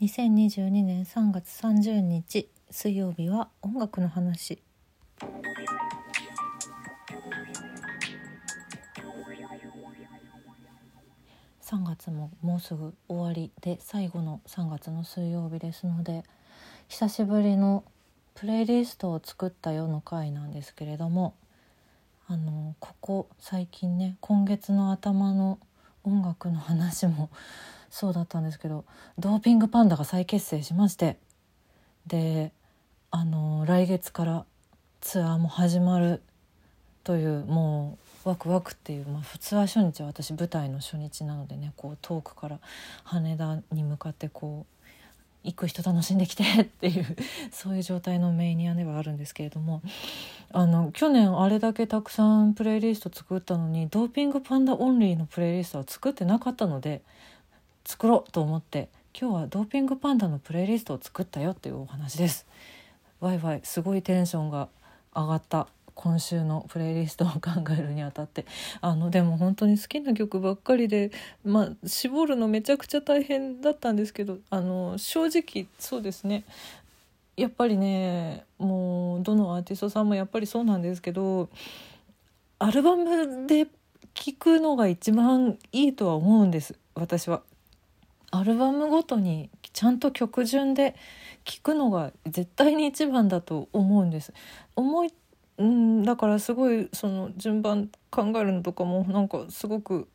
2022年3月30日水曜日は音楽の話。3月ももうすぐ終わりで最後の3月の水曜日ですので久しぶりのプレイリストを作ったよの回なんですけれどもあのここ最近ね今月の頭の音楽の話もそうだったんですけどドーピングパンダが再結成しましてであの来月からツアーも始まるというもうワクワクっていう、まあ、普通は初日は私舞台の初日なのでねこう遠くから羽田に向かってこう行く人楽しんできて っていうそういう状態のメイニアではあるんですけれどもあの去年あれだけたくさんプレイリスト作ったのにドーピングパンダオンリーのプレイリストは作ってなかったので作ろうと思って今日はドーピングパンダのプレイリストを作ったよっていうお話です。ワイワイすごいテンションが上がった今週のプレイリストを考えるにあたってあのでも本当に好きな曲ばっかりで、まあ、絞るのめちゃくちゃ大変だったんですけどあの正直そうですねやっぱりねもうどのアーティストさんもやっぱりそうなんですけどアルバムで聴くのが一番いいとは思うんです私は。アルバムごとにちゃんと曲順で聴くのが絶対に一番だと思うんです。思いうんだからすごいその順番考えるのとかもなんかすごく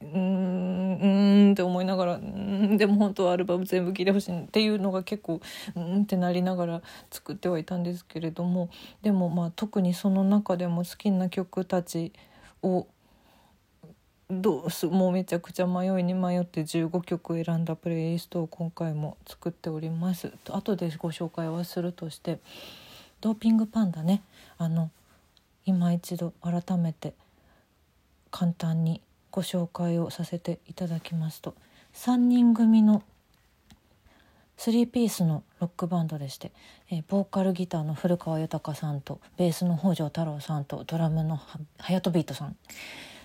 うんうんって思いながらうんでも本当はアルバム全部聴いてほしいっていうのが結構うんってなりながら作ってはいたんですけれどもでもまあ特にその中でも好きな曲たちをどうすもうめちゃくちゃ迷いに迷って15曲選んだプレイリストを今回も作っております。後でご紹介はするとしてドーピングパンダね。あの今一度改めて簡単にご紹介をさせていただきますと3人組の3ピースのロックバンドでして、えー、ボーカルギターの古川豊さんとベースの北条太郎さんとドラムのはやとビートさん。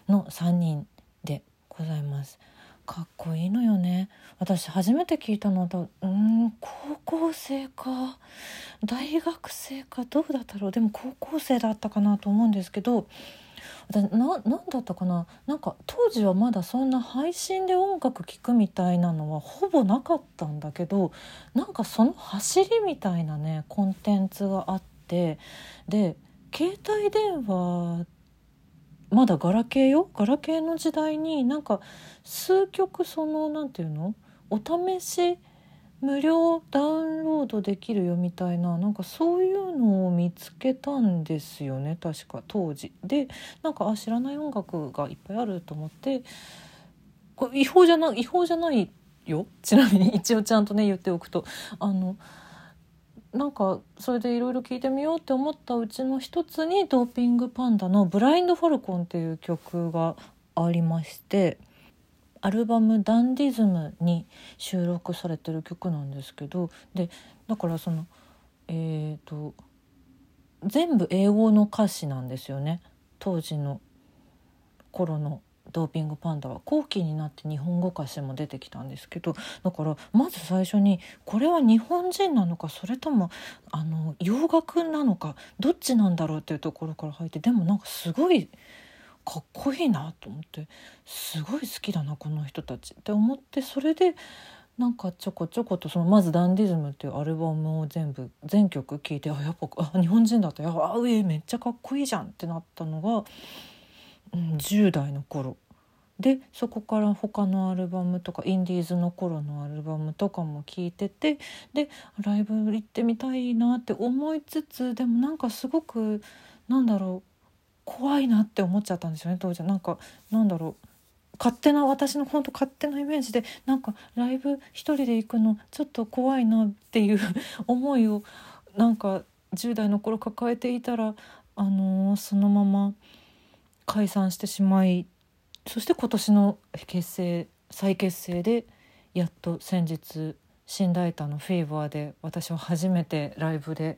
の3人でございます。かっこいいのよね。私初めて聞いたのはうん高校生か。大学生か。どうだったろう。でも高校生だったかなと思うんですけどな何だったかな。なんか当時はまだそんな配信で音楽聴くみたいなのはほぼなかったんだけどなんかその走りみたいなねコンテンツがあってで携帯電話まだガラケーよ？ガラケーの時代になんか数曲その何て言うの？お試し無料ダウンロードできるよみたいななんかそういうのを見つけたんですよね確か当時。でなんかあ知らない音楽がいっぱいあると思ってこれ違法じゃない違法じゃないよ？ちなみに一応ちゃんとね言っておくと。あのなんかそれでいろいろ聞いてみようって思ったうちの一つにドーピングパンダの「ブラインド・ファルコン」っていう曲がありましてアルバム「ダンディズム」に収録されてる曲なんですけどでだからそのえっ、ー、と全部英語の歌詞なんですよね。当時の頃の。ドーピングパンダは後期になって日本語歌詞も出てきたんですけどだからまず最初にこれは日本人なのかそれともあの洋楽なのかどっちなんだろうっていうところから入ってでもなんかすごいかっこいいなと思ってすごい好きだなこの人たちって思ってそれでなんかちょこちょことそのまず「ダンディズム」っていうアルバムを全部全曲聴いてあやっぱあ日本人だったやあえめっちゃかっこいいじゃんってなったのが。うん、10代の頃でそこから他のアルバムとかインディーズの頃のアルバムとかも聴いててでライブ行ってみたいなって思いつつでもなんかすごくなんだろう怖いなって思っちゃったんですよね当時なんかなんだろう勝手な私の本当勝手なイメージでなんかライブ一人で行くのちょっと怖いなっていう 思いをなんか10代の頃抱えていたらあのー、そのまま。解散してしまいそして今年の結成再結成でやっと先日シンダイタのフィーバーで私は初めてライブで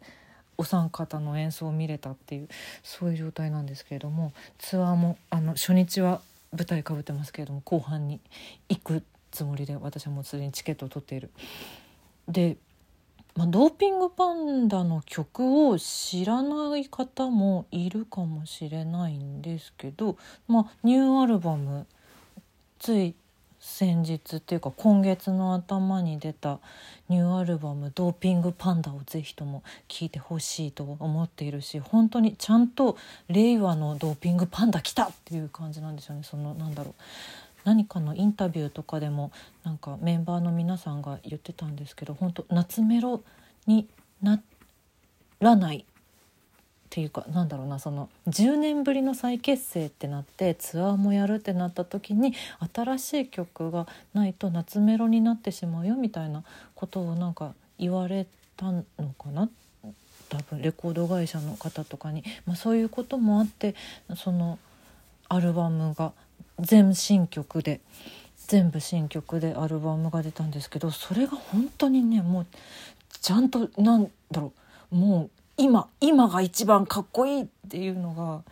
お三方の演奏を見れたっていうそういう状態なんですけれどもツアーもあの初日は舞台かぶってますけれども後半に行くつもりで私はもうすでにチケットを取っている。で、まあ、ドーピングパンダの曲を知らない方もいるかもしれないんですけど、まあ、ニューアルバムつい先日っていうか今月の頭に出たニューアルバム「ドーピングパンダ」をぜひとも聴いてほしいと思っているし本当にちゃんと令和のドーピングパンダ来たっていう感じなんですよね。そのなんだろう。何かのインタビューとかでもなんかメンバーの皆さんが言ってたんですけど本当夏メロにならないっていうかなんだろうなその10年ぶりの再結成ってなってツアーもやるってなった時に新しい曲がないと夏メロになってしまうよみたいなことをなんか言われたのかな？多分レコード会社の方とかに、まあ、そういうこともあってそのアルバムが全新曲で全部新曲でアルバムが出たんですけどそれが本当にねもうちゃんとなんだろうもう今今が一番かっこいいっていうのが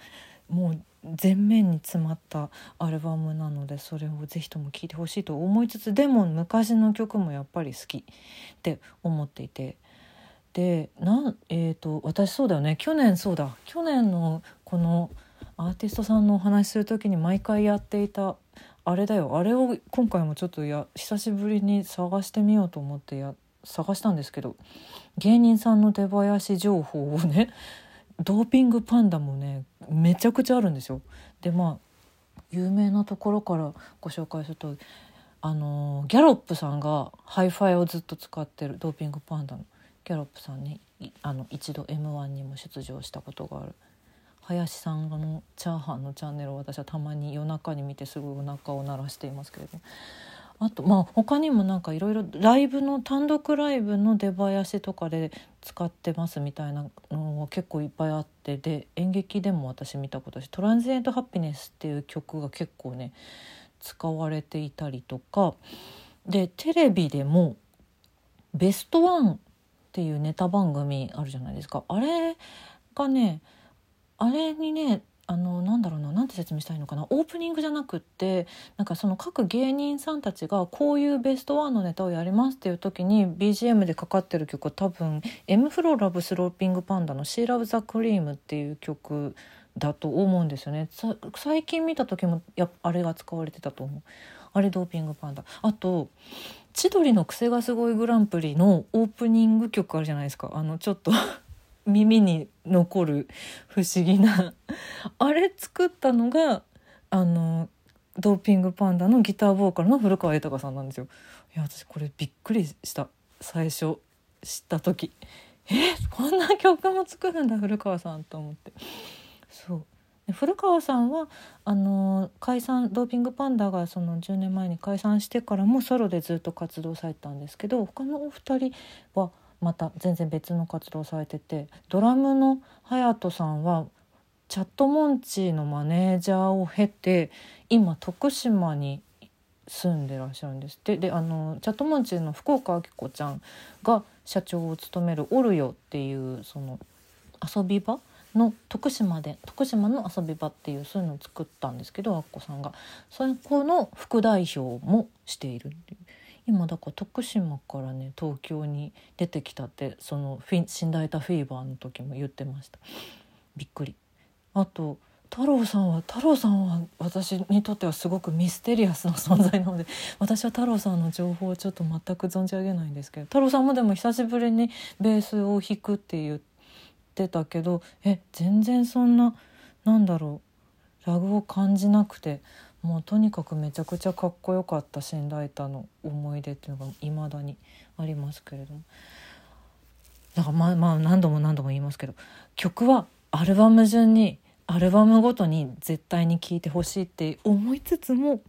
もう全面に詰まったアルバムなのでそれをぜひとも聴いてほしいと思いつつでも昔の曲もやっぱり好きって思っていてでなんえーと、私そうだよね去年そうだ去年のこのアーティストさんのお話しする時に毎回やっていたあれだよあれを今回もちょっとや久しぶりに探してみようと思ってや探したんですけど芸人さんの出囃子情報をね ドーピングパンダもねめちゃくちゃあるんですよ。でまあ有名なところからご紹介するとあのギャロップさんがハイファイをずっと使ってるドーピングパンダのギャロップさんにあの一度 m 1にも出場したことがある林さんのチャーハンのチャンネルを私はたまに夜中に見てすごいお腹を鳴らしていますけれどあとまあ他にもなんかいろいろライブの単独ライブの出囃子とかで使ってますみたいなのが結構いっぱいあってで演劇でも私見たことし「トランジエント・ハピネス」っていう曲が結構ね使われていたりとかでテレビでも「ベストワンっていうネタ番組あるじゃないですか。あれがねあれにねあのなんだろうななんて説明したいのかなオープニングじゃなくってなんかその各芸人さんたちがこういうベストワンのネタをやりますっていう時に BGM でかかってる曲は多分「M フローラブスローピングパンダ」の「シーラブ・ザ・クリーム」っていう曲だと思うんですよね。最近見た時もやあれが使われてたと思う。あれドーピングパンダあと「千鳥のクセがすごいグランプリ」のオープニング曲あるじゃないですか。あのちょっと耳に残る不思議なあれ作ったのがあのドーピングパンダのギターボーカルの古川豊さんなんですよ。いや私これびっくりした。最初知った時。えこんな曲も作るんだ古川さんと思って。そう。古川さんはあの解散ドーピングパンダがその10年前に解散してからもソロでずっと活動されたんですけど他のお二人はまた全然別の活動されててドラムの隼人さんはチャットモンチーのマネージャーを経て今徳島に住んでらっしゃるんですって。であのチャットモンチーの福岡明子ちゃんが社長を務める「オルヨ」っていうその遊び場の徳島で徳島の遊び場っていうそういうのを作ったんですけどアッコさんが。そこの副代表もしているっていう。今だから徳島からね東京に出てきたってそのフィ死んだいたフィーバーの時も言ってました。びっくり。あと太郎さんは太郎さんは私にとってはすごくミステリアスな存在なので私は太郎さんの情報をちょっと全く存じ上げないんですけど太郎さんもでも久しぶりにベースを弾くって言ってたけどえ全然そんななんだろうラグを感じなくてもうとにかくめちゃくちゃかっこよかったシンライターの思い出っていうのがいまだにありますけれどもだからまあまあ何度も何度も言いますけど曲はアルバム順にアルバムごとに絶対に聴いてほしいって思いつつも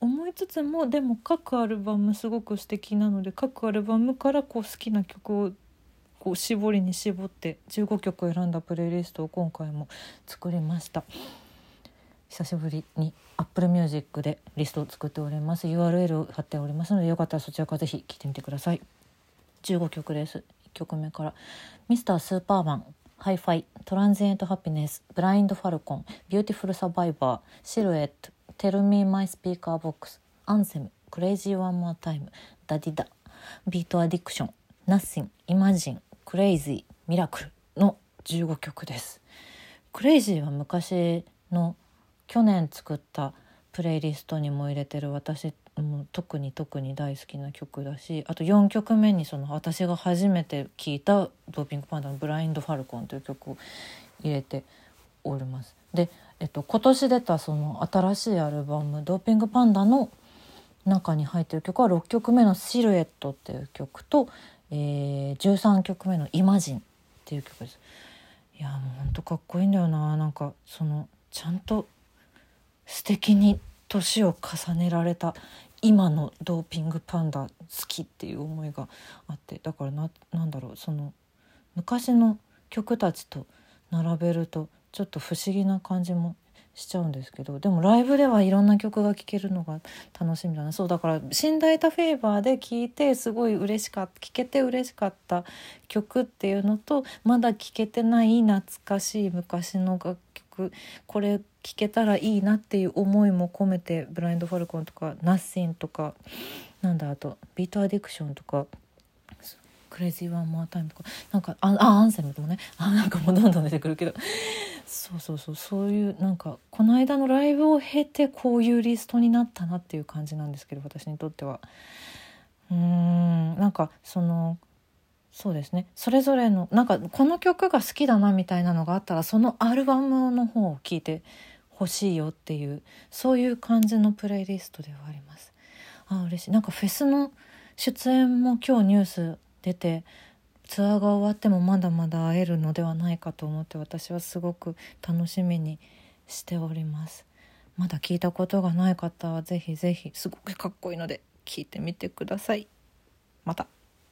思いつつもでも各アルバムすごく素敵なので各アルバムからこう好きな曲をこう絞りに絞って15曲選んだプレイリストを今回も作りました。久しぶりに Apple Music でリストを作っております。URL を貼っておりますのでよかったらそちらからぜひ聴いてみてください。15曲です。1曲目から。 Mr. Superman Hi-Fi Transient Happiness Blind Falcon Beautiful Survivor Silhouette Tell Me My Speaker Box Anthem Crazy One More Timeダディダ Beat Addiction Nothing、Imagine、Crazy、Miracle の15曲です。 Crazy は昔の去年作ったプレイリストにも入れてる私も特に特に大好きな曲だしあと4曲目にその私が初めて聴いたドーピングパンダの「 Blind Falcon」という曲を入れております。で、えっと、今年出たその新しいアルバム「ドーピングパンダ」の中に入ってる曲は6曲目の「シルエット」っていう曲と、えー、13曲目の「イマジン」っていう曲です。いやもうほんとかっこいいんだよななんかそのちゃんと素敵に年を重ねられた今のドーピングパンダ好きっていう思いがあってだからななんだろうその昔の曲たちと並べるとちょっと不思議な感じもしちゃうんですけどでもライブではいろんな曲が聴けるのが楽しみだな。そうだから「死んだいたフェーバー」で聴いてすごい嬉しかった聴けて嬉しかった曲っていうのとまだ聴けてない懐かしい昔の楽曲これ聴けたらいいなっていう思いも込めて「ブラインド・ファルコン」とか「ナッシン」とかなんだあと「ビート・アディクション」とか。クレイジーワンマータイムとかなんかああアンセムとかねあなんかもうどんどん出てくるけどそうそうそうそういうなんかこの間のライブを経てこういうリストになったなっていう感じなんですけど私にとっては。うーんなんかそのそうですねそれぞれのなんかこの曲が好きだなみたいなのがあったらそのアルバムの方を聴いてほしいよっていうそういう感じのプレイリストではあります。あ嬉しい。なんかフェスの出演も今日ニュース出てツアーが終わってもまだまだ会えるのではないかと思って私はすごく楽しみにしております。まだ聞いたことがない方はぜひぜひすごくかっこいいので聞いてみてください。また。